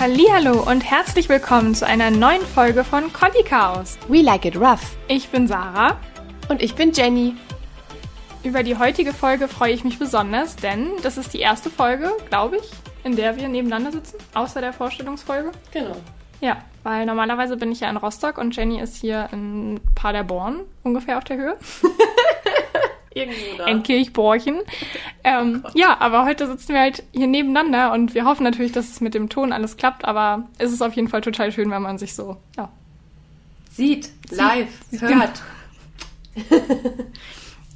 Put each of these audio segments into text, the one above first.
Hallo und herzlich willkommen zu einer neuen Folge von Collie Chaos. We like it rough. Ich bin Sarah und ich bin Jenny. Über die heutige Folge freue ich mich besonders, denn das ist die erste Folge, glaube ich, in der wir nebeneinander sitzen, außer der Vorstellungsfolge. Genau. Ja, weil normalerweise bin ich ja in Rostock und Jenny ist hier in Paderborn, ungefähr auf der Höhe. In Kirchborchen. Ähm, oh ja, aber heute sitzen wir halt hier nebeneinander und wir hoffen natürlich, dass es mit dem Ton alles klappt, aber es ist auf jeden Fall total schön, wenn man sich so, ja. Sieht, live, Sieht, hört.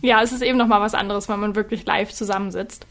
ja, es ist eben nochmal was anderes, wenn man wirklich live zusammensitzt.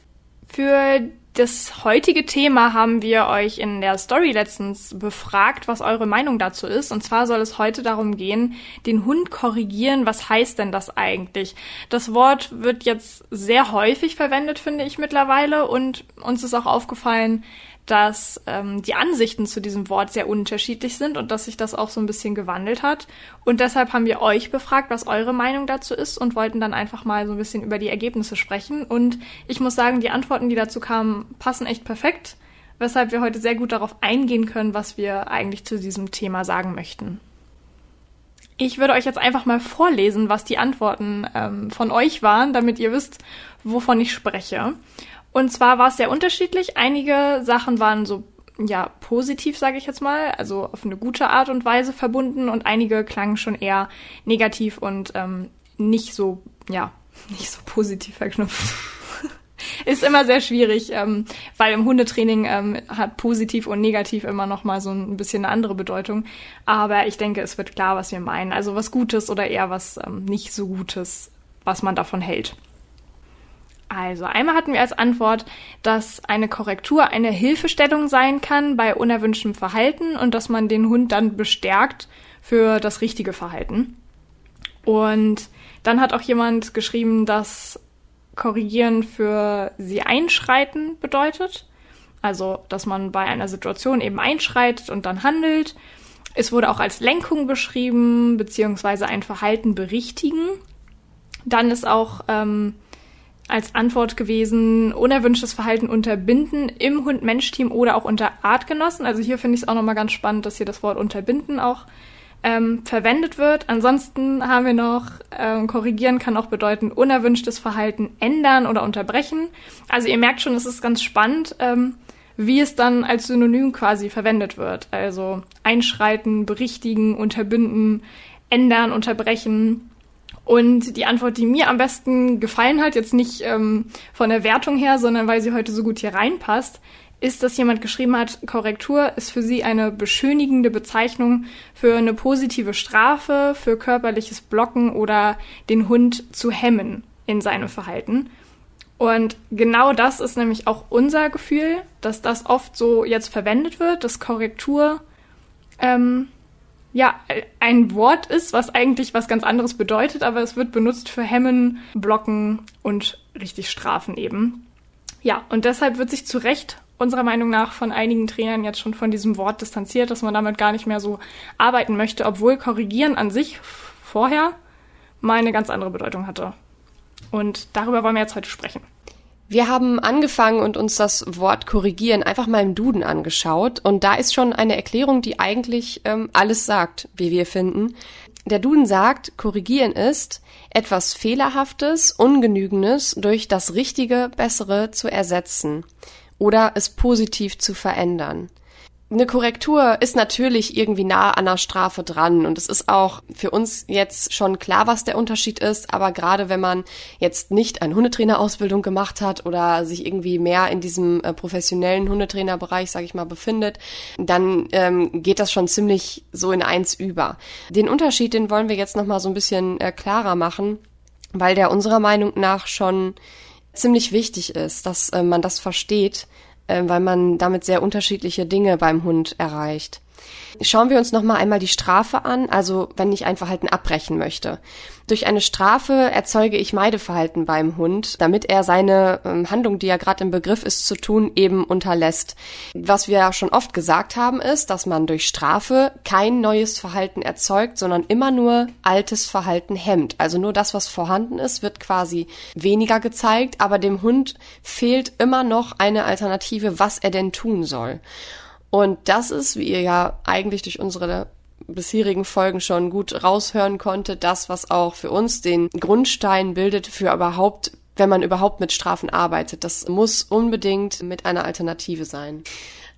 Für das heutige Thema haben wir euch in der Story letztens befragt, was eure Meinung dazu ist. Und zwar soll es heute darum gehen, den Hund korrigieren. Was heißt denn das eigentlich? Das Wort wird jetzt sehr häufig verwendet, finde ich mittlerweile. Und uns ist auch aufgefallen, dass ähm, die Ansichten zu diesem Wort sehr unterschiedlich sind und dass sich das auch so ein bisschen gewandelt hat. Und deshalb haben wir euch befragt, was eure Meinung dazu ist und wollten dann einfach mal so ein bisschen über die Ergebnisse sprechen. Und ich muss sagen, die Antworten, die dazu kamen, passen echt perfekt, weshalb wir heute sehr gut darauf eingehen können, was wir eigentlich zu diesem Thema sagen möchten. Ich würde euch jetzt einfach mal vorlesen, was die Antworten ähm, von euch waren, damit ihr wisst, wovon ich spreche. Und zwar war es sehr unterschiedlich. Einige Sachen waren so ja positiv, sage ich jetzt mal, also auf eine gute Art und Weise verbunden und einige klangen schon eher negativ und ähm, nicht so ja nicht so positiv verknüpft. Ist immer sehr schwierig, ähm, weil im Hundetraining ähm, hat positiv und negativ immer noch mal so ein bisschen eine andere Bedeutung. Aber ich denke, es wird klar, was wir meinen. Also was Gutes oder eher was ähm, nicht so Gutes, was man davon hält. Also einmal hatten wir als Antwort, dass eine Korrektur eine Hilfestellung sein kann bei unerwünschtem Verhalten und dass man den Hund dann bestärkt für das richtige Verhalten. Und dann hat auch jemand geschrieben, dass Korrigieren für sie einschreiten bedeutet. Also, dass man bei einer Situation eben einschreitet und dann handelt. Es wurde auch als Lenkung beschrieben, beziehungsweise ein Verhalten berichtigen. Dann ist auch ähm, als Antwort gewesen, unerwünschtes Verhalten unterbinden im Hund-Mensch-Team oder auch unter Artgenossen. Also hier finde ich es auch nochmal ganz spannend, dass hier das Wort unterbinden auch ähm, verwendet wird. Ansonsten haben wir noch, ähm, korrigieren kann auch bedeuten, unerwünschtes Verhalten ändern oder unterbrechen. Also ihr merkt schon, es ist ganz spannend, ähm, wie es dann als Synonym quasi verwendet wird. Also einschreiten, berichtigen, unterbinden, ändern, unterbrechen. Und die Antwort, die mir am besten gefallen hat, jetzt nicht ähm, von der Wertung her, sondern weil sie heute so gut hier reinpasst, ist, dass jemand geschrieben hat, Korrektur ist für sie eine beschönigende Bezeichnung für eine positive Strafe, für körperliches Blocken oder den Hund zu hemmen in seinem Verhalten. Und genau das ist nämlich auch unser Gefühl, dass das oft so jetzt verwendet wird, dass Korrektur ähm, ja, ein Wort ist, was eigentlich was ganz anderes bedeutet, aber es wird benutzt für Hemmen, Blocken und richtig Strafen eben. Ja, und deshalb wird sich zu Recht unserer Meinung nach von einigen Trainern jetzt schon von diesem Wort distanziert, dass man damit gar nicht mehr so arbeiten möchte, obwohl korrigieren an sich vorher mal eine ganz andere Bedeutung hatte. Und darüber wollen wir jetzt heute sprechen. Wir haben angefangen und uns das Wort korrigieren einfach mal im Duden angeschaut und da ist schon eine Erklärung, die eigentlich ähm, alles sagt, wie wir finden. Der Duden sagt, korrigieren ist etwas Fehlerhaftes, Ungenügendes durch das Richtige, Bessere zu ersetzen oder es positiv zu verändern eine Korrektur ist natürlich irgendwie nah an der Strafe dran. Und es ist auch für uns jetzt schon klar, was der Unterschied ist, aber gerade wenn man jetzt nicht eine Hundetrainerausbildung gemacht hat oder sich irgendwie mehr in diesem äh, professionellen Hundetrainerbereich, sage ich mal, befindet, dann ähm, geht das schon ziemlich so in eins über. Den Unterschied, den wollen wir jetzt noch mal so ein bisschen äh, klarer machen, weil der unserer Meinung nach schon ziemlich wichtig ist, dass äh, man das versteht, weil man damit sehr unterschiedliche Dinge beim Hund erreicht. Schauen wir uns noch mal einmal die Strafe an, also wenn ich ein Verhalten abbrechen möchte. Durch eine Strafe erzeuge ich Meideverhalten beim Hund, damit er seine ähm, Handlung, die er gerade im Begriff ist zu tun, eben unterlässt. Was wir ja schon oft gesagt haben, ist, dass man durch Strafe kein neues Verhalten erzeugt, sondern immer nur altes Verhalten hemmt. Also nur das, was vorhanden ist, wird quasi weniger gezeigt, aber dem Hund fehlt immer noch eine Alternative, was er denn tun soll. Und das ist, wie ihr ja eigentlich durch unsere bisherigen Folgen schon gut raushören konnte, das, was auch für uns den Grundstein bildet für überhaupt, wenn man überhaupt mit Strafen arbeitet. Das muss unbedingt mit einer Alternative sein.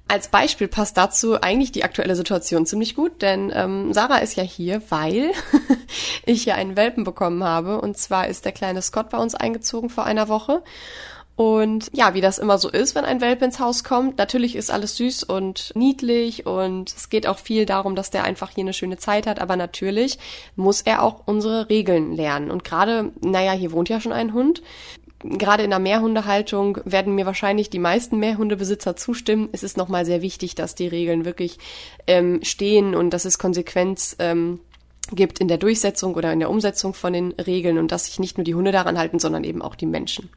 Als Beispiel passt dazu eigentlich die aktuelle Situation ziemlich gut, denn ähm, Sarah ist ja hier, weil ich ja einen Welpen bekommen habe. Und zwar ist der kleine Scott bei uns eingezogen vor einer Woche. Und ja, wie das immer so ist, wenn ein Welpe ins Haus kommt, natürlich ist alles süß und niedlich und es geht auch viel darum, dass der einfach hier eine schöne Zeit hat, aber natürlich muss er auch unsere Regeln lernen. Und gerade, naja, hier wohnt ja schon ein Hund. Gerade in der Mehrhundehaltung werden mir wahrscheinlich die meisten Mehrhundebesitzer zustimmen. Es ist nochmal sehr wichtig, dass die Regeln wirklich ähm, stehen und dass es Konsequenz ähm, gibt in der Durchsetzung oder in der Umsetzung von den Regeln und dass sich nicht nur die Hunde daran halten, sondern eben auch die Menschen.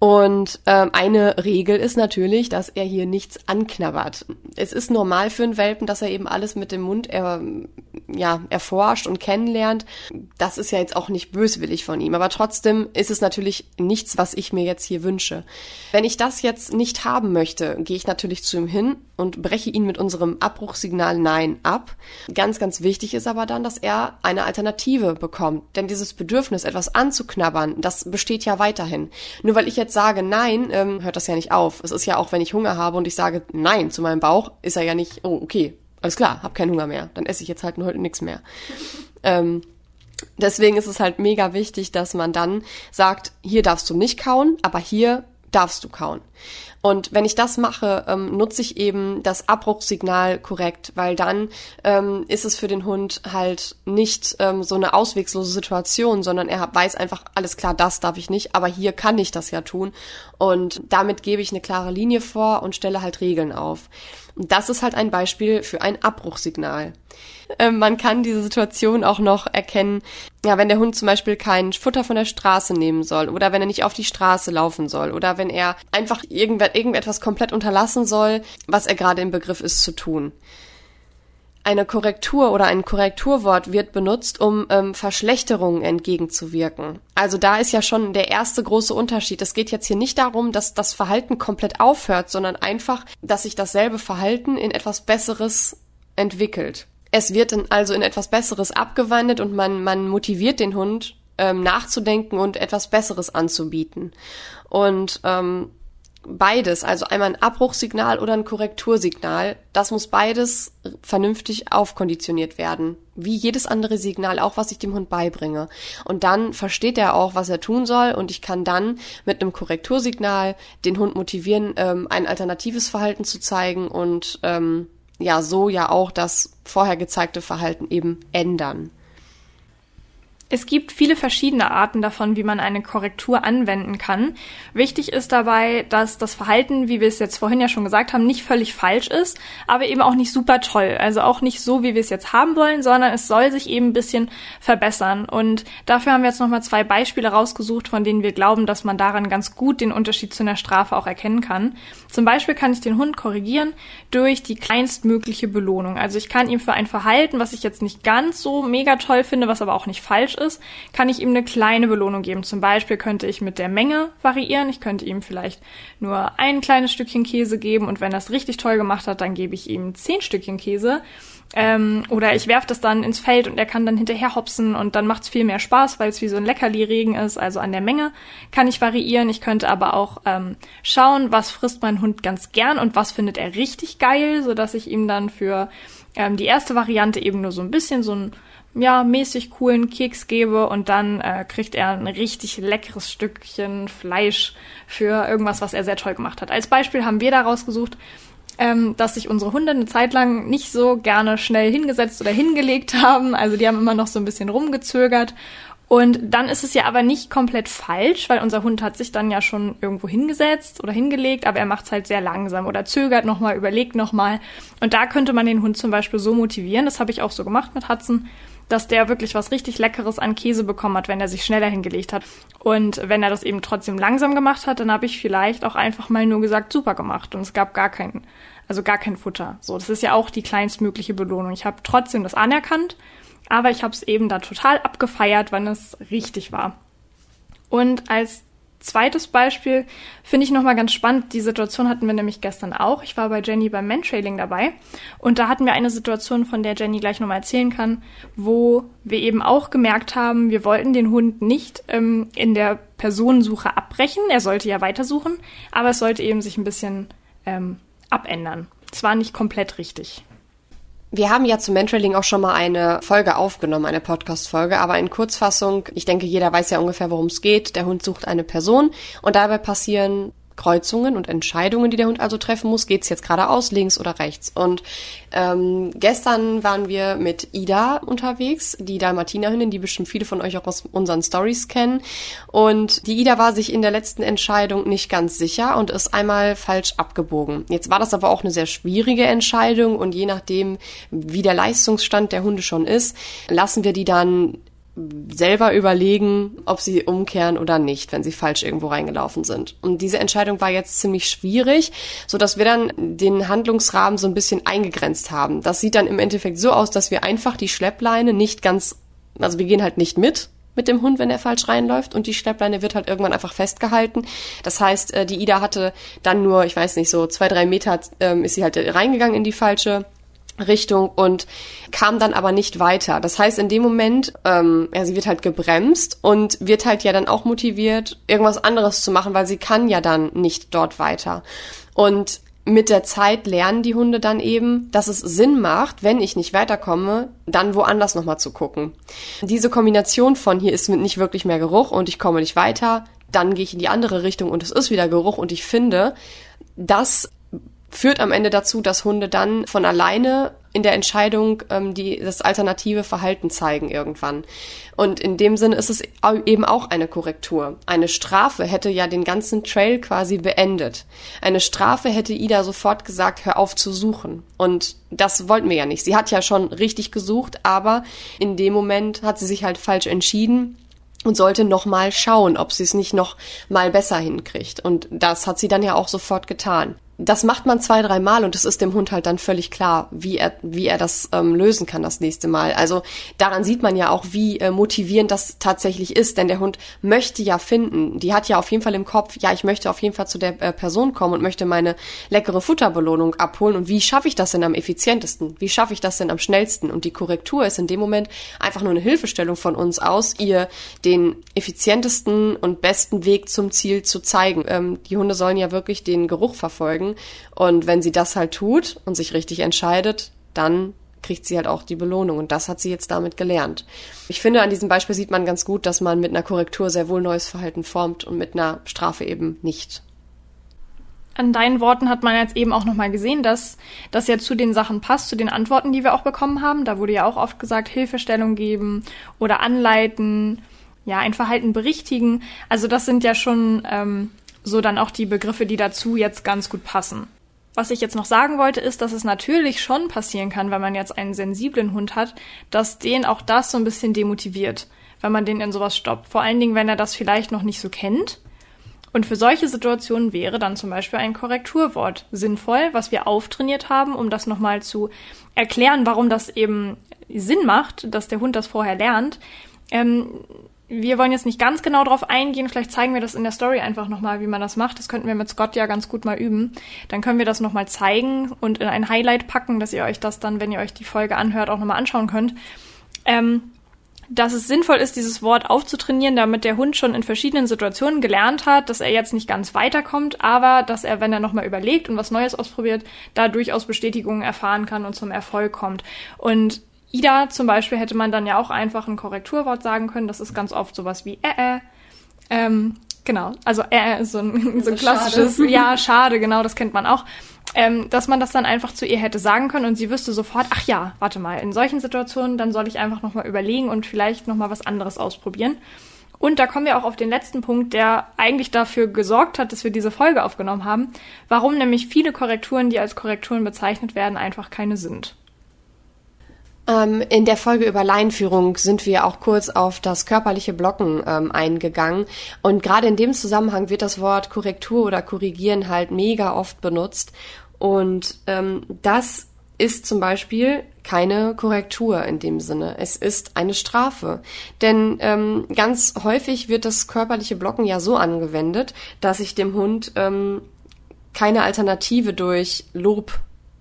Und ähm, eine Regel ist natürlich, dass er hier nichts anknabbert. Es ist normal für einen Welpen, dass er eben alles mit dem Mund er, ja, erforscht und kennenlernt. Das ist ja jetzt auch nicht böswillig von ihm, aber trotzdem ist es natürlich nichts, was ich mir jetzt hier wünsche. Wenn ich das jetzt nicht haben möchte, gehe ich natürlich zu ihm hin und breche ihn mit unserem Abbruchsignal Nein ab. Ganz, ganz wichtig ist aber dann, dass er eine Alternative bekommt. Denn dieses Bedürfnis, etwas anzuknabbern, das besteht ja weiterhin. Nur weil ich jetzt sage Nein, ähm, hört das ja nicht auf. Es ist ja auch, wenn ich Hunger habe und ich sage Nein zu meinem Bauch, ist er ja nicht, oh, okay, alles klar, hab keinen Hunger mehr. Dann esse ich jetzt halt heute nichts mehr. Ähm, deswegen ist es halt mega wichtig, dass man dann sagt, hier darfst du nicht kauen, aber hier darfst du kauen. Und wenn ich das mache, ähm, nutze ich eben das Abbruchsignal korrekt, weil dann ähm, ist es für den Hund halt nicht ähm, so eine auswegslose Situation, sondern er weiß einfach, alles klar, das darf ich nicht, aber hier kann ich das ja tun. Und damit gebe ich eine klare Linie vor und stelle halt Regeln auf. Das ist halt ein Beispiel für ein Abbruchsignal. Ähm, man kann diese Situation auch noch erkennen, ja, wenn der Hund zum Beispiel kein Futter von der Straße nehmen soll oder wenn er nicht auf die Straße laufen soll oder wenn er einfach irgendetwas komplett unterlassen soll, was er gerade im Begriff ist zu tun eine Korrektur oder ein Korrekturwort wird benutzt, um ähm, Verschlechterungen entgegenzuwirken. Also da ist ja schon der erste große Unterschied. Es geht jetzt hier nicht darum, dass das Verhalten komplett aufhört, sondern einfach, dass sich dasselbe Verhalten in etwas Besseres entwickelt. Es wird dann also in etwas Besseres abgewandelt und man, man motiviert den Hund ähm, nachzudenken und etwas Besseres anzubieten. Und ähm, beides, also einmal ein Abbruchsignal oder ein Korrektursignal, das muss beides vernünftig aufkonditioniert werden. Wie jedes andere Signal, auch was ich dem Hund beibringe. Und dann versteht er auch, was er tun soll und ich kann dann mit einem Korrektursignal den Hund motivieren, ähm, ein alternatives Verhalten zu zeigen und ähm, ja, so ja auch das vorher gezeigte Verhalten eben ändern. Es gibt viele verschiedene Arten davon, wie man eine Korrektur anwenden kann. Wichtig ist dabei, dass das Verhalten, wie wir es jetzt vorhin ja schon gesagt haben, nicht völlig falsch ist, aber eben auch nicht super toll. Also auch nicht so, wie wir es jetzt haben wollen, sondern es soll sich eben ein bisschen verbessern. Und dafür haben wir jetzt nochmal zwei Beispiele rausgesucht, von denen wir glauben, dass man daran ganz gut den Unterschied zu einer Strafe auch erkennen kann. Zum Beispiel kann ich den Hund korrigieren durch die kleinstmögliche Belohnung. Also ich kann ihm für ein Verhalten, was ich jetzt nicht ganz so mega toll finde, was aber auch nicht falsch ist, kann ich ihm eine kleine Belohnung geben. Zum Beispiel könnte ich mit der Menge variieren. Ich könnte ihm vielleicht nur ein kleines Stückchen Käse geben und wenn er es richtig toll gemacht hat, dann gebe ich ihm zehn Stückchen Käse. Ähm, oder ich werfe das dann ins Feld und er kann dann hinterher hopsen und dann macht es viel mehr Spaß, weil es wie so ein Leckerli-Regen ist. Also an der Menge kann ich variieren. Ich könnte aber auch ähm, schauen, was frisst mein Hund ganz gern und was findet er richtig geil, so dass ich ihm dann für ähm, die erste Variante eben nur so ein bisschen so ein ja, mäßig coolen Keks gebe und dann äh, kriegt er ein richtig leckeres Stückchen Fleisch für irgendwas, was er sehr toll gemacht hat. Als Beispiel haben wir da rausgesucht, ähm, dass sich unsere Hunde eine Zeit lang nicht so gerne schnell hingesetzt oder hingelegt haben. Also die haben immer noch so ein bisschen rumgezögert. Und dann ist es ja aber nicht komplett falsch, weil unser Hund hat sich dann ja schon irgendwo hingesetzt oder hingelegt, aber er macht es halt sehr langsam oder zögert nochmal, überlegt nochmal. Und da könnte man den Hund zum Beispiel so motivieren, das habe ich auch so gemacht mit Hudson, dass der wirklich was richtig Leckeres an Käse bekommen hat, wenn er sich schneller hingelegt hat. Und wenn er das eben trotzdem langsam gemacht hat, dann habe ich vielleicht auch einfach mal nur gesagt, super gemacht. Und es gab gar keinen, also gar kein Futter. So, das ist ja auch die kleinstmögliche Belohnung. Ich habe trotzdem das anerkannt, aber ich habe es eben da total abgefeiert, wann es richtig war. Und als zweites Beispiel finde ich nochmal ganz spannend. Die Situation hatten wir nämlich gestern auch. Ich war bei Jenny beim Mantrailing dabei und da hatten wir eine Situation, von der Jenny gleich nochmal erzählen kann, wo wir eben auch gemerkt haben, wir wollten den Hund nicht ähm, in der Personensuche abbrechen. Er sollte ja weitersuchen, aber es sollte eben sich ein bisschen ähm, abändern. Es war nicht komplett richtig. Wir haben ja zum Mentoring auch schon mal eine Folge aufgenommen, eine Podcast-Folge, aber in Kurzfassung, ich denke, jeder weiß ja ungefähr, worum es geht. Der Hund sucht eine Person und dabei passieren Kreuzungen und Entscheidungen, die der Hund also treffen muss. Geht es jetzt geradeaus, links oder rechts? Und ähm, gestern waren wir mit Ida unterwegs, die Dalmatiner-Hündin, die bestimmt viele von euch auch aus unseren Stories kennen. Und die Ida war sich in der letzten Entscheidung nicht ganz sicher und ist einmal falsch abgebogen. Jetzt war das aber auch eine sehr schwierige Entscheidung und je nachdem, wie der Leistungsstand der Hunde schon ist, lassen wir die dann selber überlegen, ob sie umkehren oder nicht, wenn sie falsch irgendwo reingelaufen sind. Und diese Entscheidung war jetzt ziemlich schwierig, so dass wir dann den Handlungsrahmen so ein bisschen eingegrenzt haben. Das sieht dann im Endeffekt so aus, dass wir einfach die Schleppleine nicht ganz, also wir gehen halt nicht mit, mit dem Hund, wenn er falsch reinläuft und die Schleppleine wird halt irgendwann einfach festgehalten. Das heißt, äh, die Ida hatte dann nur, ich weiß nicht, so zwei, drei Meter ähm, ist sie halt reingegangen in die falsche Richtung und kam dann aber nicht weiter. Das heißt, in dem Moment, ähm, ja, sie wird halt gebremst und wird halt ja dann auch motiviert, irgendwas anderes zu machen, weil sie kann ja dann nicht dort weiter. Und mit der Zeit lernen die Hunde dann eben, dass es Sinn macht, wenn ich nicht weiterkomme, dann woanders nochmal zu gucken. Diese Kombination von hier ist nicht wirklich mehr Geruch und ich komme nicht weiter, dann gehe ich in die andere Richtung und es ist wieder Geruch und ich finde, das führt am Ende dazu, dass Hunde dann von alleine in der Entscheidung ähm, die das alternative Verhalten zeigen irgendwann. Und in dem Sinne ist es eben auch eine Korrektur. Eine Strafe hätte ja den ganzen Trail quasi beendet. Eine Strafe hätte Ida sofort gesagt, hör auf zu suchen. Und das wollten wir ja nicht. Sie hat ja schon richtig gesucht, aber in dem Moment hat sie sich halt falsch entschieden und sollte noch mal schauen, ob sie es nicht noch mal besser hinkriegt. Und das hat sie dann ja auch sofort getan das macht man zwei, drei Mal und es ist dem Hund halt dann völlig klar, wie er, wie er das ähm, lösen kann das nächste Mal. Also daran sieht man ja auch, wie äh, motivierend das tatsächlich ist, denn der Hund möchte ja finden. Die hat ja auf jeden Fall im Kopf, ja, ich möchte auf jeden Fall zu der äh, Person kommen und möchte meine leckere Futterbelohnung abholen. Und wie schaffe ich das denn am effizientesten? Wie schaffe ich das denn am schnellsten? Und die Korrektur ist in dem Moment einfach nur eine Hilfestellung von uns aus, ihr den effizientesten und besten Weg zum Ziel zu zeigen. Ähm, die Hunde sollen ja wirklich den Geruch verfolgen und wenn sie das halt tut und sich richtig entscheidet, dann kriegt sie halt auch die Belohnung. Und das hat sie jetzt damit gelernt. Ich finde, an diesem Beispiel sieht man ganz gut, dass man mit einer Korrektur sehr wohl neues Verhalten formt und mit einer Strafe eben nicht. An deinen Worten hat man jetzt eben auch nochmal gesehen, dass das ja zu den Sachen passt, zu den Antworten, die wir auch bekommen haben. Da wurde ja auch oft gesagt, Hilfestellung geben oder anleiten, ja, ein Verhalten berichtigen. Also das sind ja schon ähm, so dann auch die Begriffe, die dazu jetzt ganz gut passen. Was ich jetzt noch sagen wollte, ist, dass es natürlich schon passieren kann, wenn man jetzt einen sensiblen Hund hat, dass den auch das so ein bisschen demotiviert, wenn man den in sowas stoppt. Vor allen Dingen, wenn er das vielleicht noch nicht so kennt. Und für solche Situationen wäre dann zum Beispiel ein Korrekturwort sinnvoll, was wir auftrainiert haben, um das nochmal zu erklären, warum das eben Sinn macht, dass der Hund das vorher lernt. Ähm, wir wollen jetzt nicht ganz genau drauf eingehen. Vielleicht zeigen wir das in der Story einfach nochmal, wie man das macht. Das könnten wir mit Scott ja ganz gut mal üben. Dann können wir das nochmal zeigen und in ein Highlight packen, dass ihr euch das dann, wenn ihr euch die Folge anhört, auch nochmal anschauen könnt. Ähm, dass es sinnvoll ist, dieses Wort aufzutrainieren, damit der Hund schon in verschiedenen Situationen gelernt hat, dass er jetzt nicht ganz weiterkommt, aber dass er, wenn er nochmal überlegt und was Neues ausprobiert, da durchaus Bestätigungen erfahren kann und zum Erfolg kommt. Und Ida zum Beispiel hätte man dann ja auch einfach ein Korrekturwort sagen können. Das ist ganz oft sowas wie äh, äh. Ähm, genau, also äh ist so ein, so ein klassisches, schade. ja, schade, genau, das kennt man auch. Ähm, dass man das dann einfach zu ihr hätte sagen können und sie wüsste sofort, ach ja, warte mal, in solchen Situationen, dann soll ich einfach nochmal überlegen und vielleicht nochmal was anderes ausprobieren. Und da kommen wir auch auf den letzten Punkt, der eigentlich dafür gesorgt hat, dass wir diese Folge aufgenommen haben, warum nämlich viele Korrekturen, die als Korrekturen bezeichnet werden, einfach keine sind. Ähm, in der Folge über Leinführung sind wir auch kurz auf das körperliche Blocken ähm, eingegangen. Und gerade in dem Zusammenhang wird das Wort Korrektur oder Korrigieren halt mega oft benutzt. Und ähm, das ist zum Beispiel keine Korrektur in dem Sinne. Es ist eine Strafe. Denn ähm, ganz häufig wird das körperliche Blocken ja so angewendet, dass ich dem Hund ähm, keine Alternative durch Lob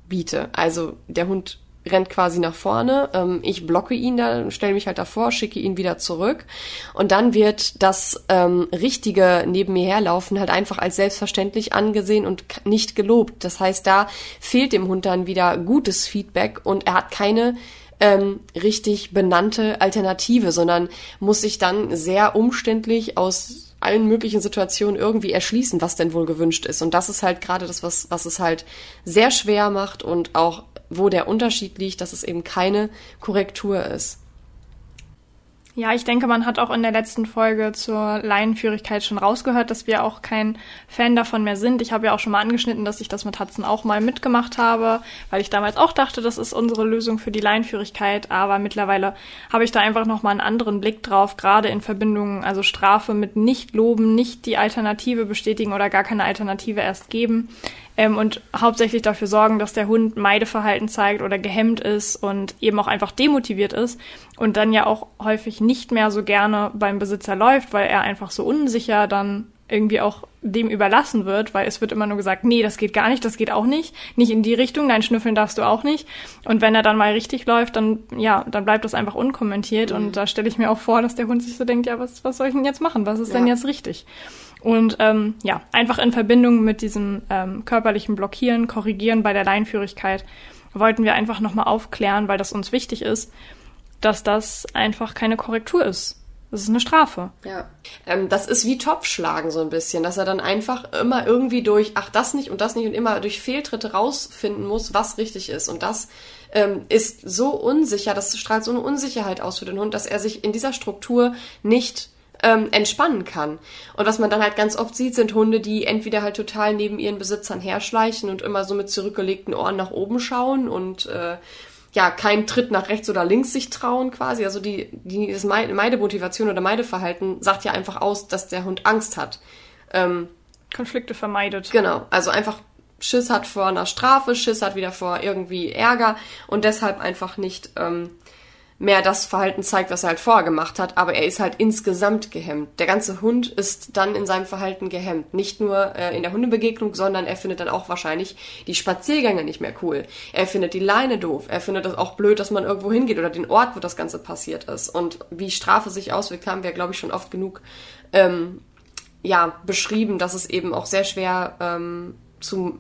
biete. Also der Hund rennt quasi nach vorne, ähm, ich blocke ihn da, stelle mich halt davor, schicke ihn wieder zurück und dann wird das ähm, Richtige neben mir herlaufen halt einfach als selbstverständlich angesehen und nicht gelobt. Das heißt, da fehlt dem Hund dann wieder gutes Feedback und er hat keine ähm, richtig benannte Alternative, sondern muss sich dann sehr umständlich aus allen möglichen Situationen irgendwie erschließen, was denn wohl gewünscht ist. Und das ist halt gerade das, was, was es halt sehr schwer macht und auch wo der Unterschied liegt, dass es eben keine Korrektur ist. Ja, ich denke, man hat auch in der letzten Folge zur Laienführigkeit schon rausgehört, dass wir auch kein Fan davon mehr sind. Ich habe ja auch schon mal angeschnitten, dass ich das mit Hudson auch mal mitgemacht habe, weil ich damals auch dachte, das ist unsere Lösung für die Laienführigkeit. Aber mittlerweile habe ich da einfach nochmal einen anderen Blick drauf, gerade in Verbindung, also Strafe mit nicht loben, nicht die Alternative bestätigen oder gar keine Alternative erst geben ähm, und hauptsächlich dafür sorgen, dass der Hund Meideverhalten zeigt oder gehemmt ist und eben auch einfach demotiviert ist und dann ja auch häufig nicht mehr so gerne beim Besitzer läuft, weil er einfach so unsicher dann irgendwie auch dem überlassen wird, weil es wird immer nur gesagt, nee, das geht gar nicht, das geht auch nicht, nicht in die Richtung, nein, schnüffeln darfst du auch nicht. Und wenn er dann mal richtig läuft, dann ja, dann bleibt das einfach unkommentiert mhm. und da stelle ich mir auch vor, dass der Hund sich so denkt, ja, was was soll ich denn jetzt machen? Was ist ja. denn jetzt richtig? Und ähm, ja, einfach in Verbindung mit diesem ähm, körperlichen Blockieren, Korrigieren bei der Leinführigkeit wollten wir einfach nochmal aufklären, weil das uns wichtig ist, dass das einfach keine Korrektur ist. Das ist eine Strafe. Ja. Ähm, das ist wie Topfschlagen so ein bisschen, dass er dann einfach immer irgendwie durch, ach, das nicht und das nicht und immer durch Fehltritte rausfinden muss, was richtig ist. Und das ähm, ist so unsicher, das strahlt so eine Unsicherheit aus für den Hund, dass er sich in dieser Struktur nicht ähm, entspannen kann. Und was man dann halt ganz oft sieht, sind Hunde, die entweder halt total neben ihren Besitzern herschleichen und immer so mit zurückgelegten Ohren nach oben schauen und äh, ja, keinen Tritt nach rechts oder links sich trauen quasi. Also die, die das Meidemotivation oder Meideverhalten sagt ja einfach aus, dass der Hund Angst hat. Ähm, Konflikte vermeidet. Genau, also einfach Schiss hat vor einer Strafe, Schiss hat wieder vor irgendwie Ärger und deshalb einfach nicht ähm, mehr das Verhalten zeigt, was er halt vorher gemacht hat, aber er ist halt insgesamt gehemmt. Der ganze Hund ist dann in seinem Verhalten gehemmt. Nicht nur äh, in der Hundebegegnung, sondern er findet dann auch wahrscheinlich die Spaziergänge nicht mehr cool. Er findet die Leine doof. Er findet es auch blöd, dass man irgendwo hingeht oder den Ort, wo das Ganze passiert ist. Und wie Strafe sich auswirkt, haben wir, glaube ich, schon oft genug ähm, ja, beschrieben, dass es eben auch sehr schwer ähm, zu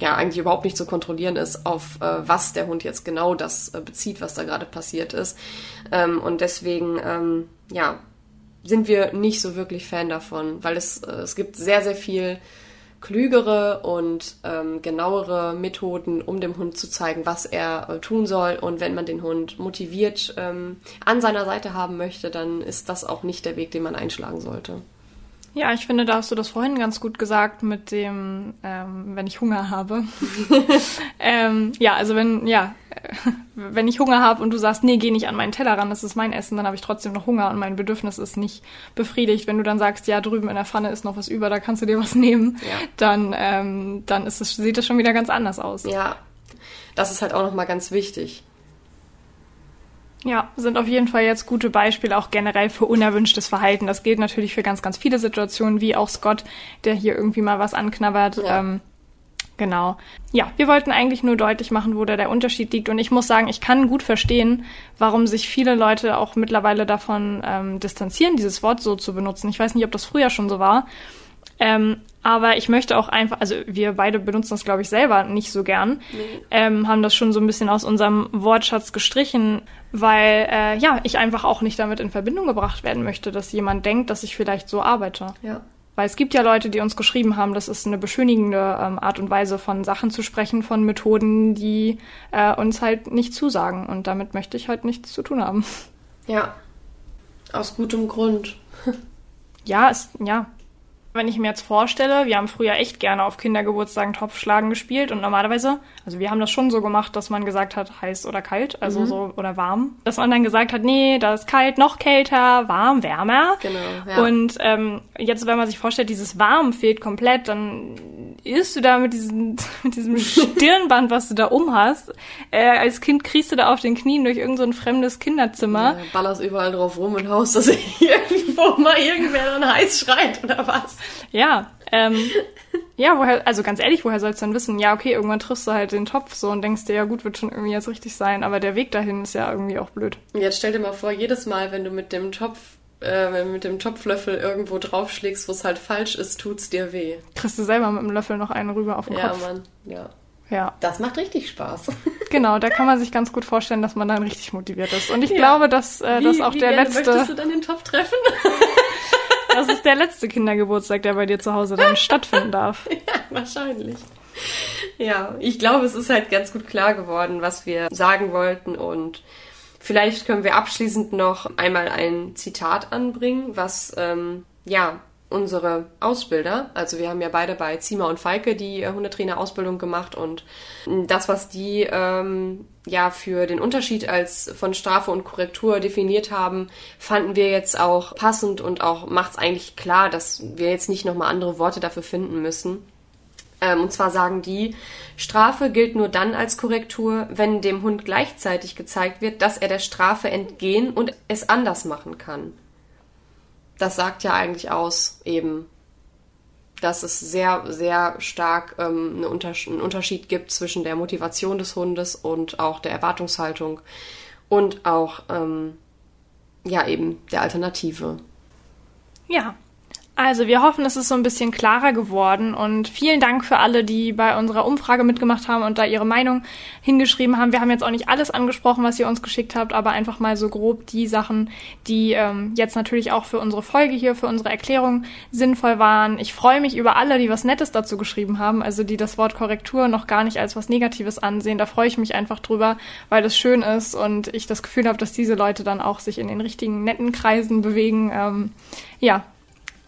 ja eigentlich überhaupt nicht zu kontrollieren ist, auf äh, was der Hund jetzt genau das äh, bezieht, was da gerade passiert ist. Ähm, und deswegen, ähm, ja, sind wir nicht so wirklich Fan davon, weil es, äh, es gibt sehr, sehr viel klügere und ähm, genauere Methoden, um dem Hund zu zeigen, was er äh, tun soll. Und wenn man den Hund motiviert ähm, an seiner Seite haben möchte, dann ist das auch nicht der Weg, den man einschlagen sollte. Ja, ich finde, da hast du das vorhin ganz gut gesagt mit dem, ähm, wenn ich Hunger habe. ähm, ja, also wenn, ja, wenn ich Hunger habe und du sagst, nee, geh nicht an meinen Teller ran, das ist mein Essen, dann habe ich trotzdem noch Hunger und mein Bedürfnis ist nicht befriedigt. Wenn du dann sagst, ja, drüben in der Pfanne ist noch was über, da kannst du dir was nehmen, ja. dann, ähm, dann ist es, sieht das schon wieder ganz anders aus. Ja, das ist halt auch nochmal ganz wichtig. Ja, sind auf jeden Fall jetzt gute Beispiele auch generell für unerwünschtes Verhalten. Das gilt natürlich für ganz, ganz viele Situationen, wie auch Scott, der hier irgendwie mal was anknabbert. Ja. Ähm, genau. Ja, wir wollten eigentlich nur deutlich machen, wo da der Unterschied liegt. Und ich muss sagen, ich kann gut verstehen, warum sich viele Leute auch mittlerweile davon ähm, distanzieren, dieses Wort so zu benutzen. Ich weiß nicht, ob das früher schon so war. Ähm, aber ich möchte auch einfach, also wir beide benutzen das, glaube ich, selber nicht so gern, nee. ähm, haben das schon so ein bisschen aus unserem Wortschatz gestrichen, weil äh, ja, ich einfach auch nicht damit in Verbindung gebracht werden möchte, dass jemand denkt, dass ich vielleicht so arbeite. Ja. Weil es gibt ja Leute, die uns geschrieben haben, das ist eine beschönigende ähm, Art und Weise von Sachen zu sprechen, von Methoden, die äh, uns halt nicht zusagen. Und damit möchte ich halt nichts zu tun haben. Ja. Aus gutem Grund. ja, es, ja, wenn ich mir jetzt vorstelle, wir haben früher echt gerne auf Kindergeburtstagen Topfschlagen gespielt und normalerweise, also wir haben das schon so gemacht, dass man gesagt hat, heiß oder kalt, also mhm. so oder warm. Dass man dann gesagt hat, nee, da ist kalt, noch kälter, warm, wärmer. Genau. Ja. Und ähm, jetzt, wenn man sich vorstellt, dieses warm fehlt komplett, dann irrst du da mit diesem, mit diesem Stirnband, was du da um hast. Äh, als Kind kriegst du da auf den Knien durch irgendein so fremdes Kinderzimmer. Ja, ballerst überall drauf rum und haust, dass irgendwo mal irgendwer dann heiß schreit oder was. Ja, ähm, ja, woher, also ganz ehrlich, woher sollst du dann wissen? Ja, okay, irgendwann triffst du halt den Topf so und denkst dir, ja gut, wird schon irgendwie jetzt richtig sein, aber der Weg dahin ist ja irgendwie auch blöd. Jetzt stell dir mal vor, jedes Mal, wenn du mit dem Topf äh, mit dem Topflöffel irgendwo draufschlägst, wo es halt falsch ist, tut's dir weh. Kriegst du selber mit dem Löffel noch einen rüber auf den ja, Kopf. Mann. Ja, Ja, Das macht richtig Spaß. genau, da kann man sich ganz gut vorstellen, dass man dann richtig motiviert ist. Und ich glaube, dass äh, das auch der gerne letzte, Möchtest du dann den Topf treffen? das ist der letzte Kindergeburtstag, der bei dir zu Hause dann stattfinden darf. ja, wahrscheinlich. Ja, ich glaube, es ist halt ganz gut klar geworden, was wir sagen wollten und vielleicht können wir abschließend noch einmal ein Zitat anbringen, was ähm, ja unsere Ausbilder, also wir haben ja beide bei Zima und Falke die äh, Hundetrainer-Ausbildung gemacht und das, was die ähm, ja für den Unterschied als von Strafe und Korrektur definiert haben, fanden wir jetzt auch passend und auch macht es eigentlich klar, dass wir jetzt nicht nochmal andere Worte dafür finden müssen. Ähm, und zwar sagen die, Strafe gilt nur dann als Korrektur, wenn dem Hund gleichzeitig gezeigt wird, dass er der Strafe entgehen und es anders machen kann. Das sagt ja eigentlich aus, eben, dass es sehr, sehr stark ähm, eine Unters einen Unterschied gibt zwischen der Motivation des Hundes und auch der Erwartungshaltung und auch, ähm, ja, eben der Alternative. Ja. Also wir hoffen, es ist so ein bisschen klarer geworden und vielen Dank für alle, die bei unserer Umfrage mitgemacht haben und da ihre Meinung hingeschrieben haben. Wir haben jetzt auch nicht alles angesprochen, was ihr uns geschickt habt, aber einfach mal so grob die Sachen, die ähm, jetzt natürlich auch für unsere Folge hier, für unsere Erklärung sinnvoll waren. Ich freue mich über alle, die was Nettes dazu geschrieben haben, also die das Wort Korrektur noch gar nicht als was Negatives ansehen. Da freue ich mich einfach drüber, weil es schön ist und ich das Gefühl habe, dass diese Leute dann auch sich in den richtigen netten Kreisen bewegen. Ähm, ja,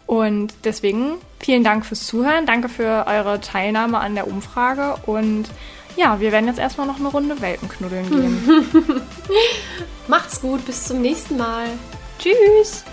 und deswegen vielen Dank fürs Zuhören, danke für eure Teilnahme an der Umfrage und ja, wir werden jetzt erstmal noch eine Runde Welpenknuddeln gehen. Macht's gut, bis zum nächsten Mal. Tschüss!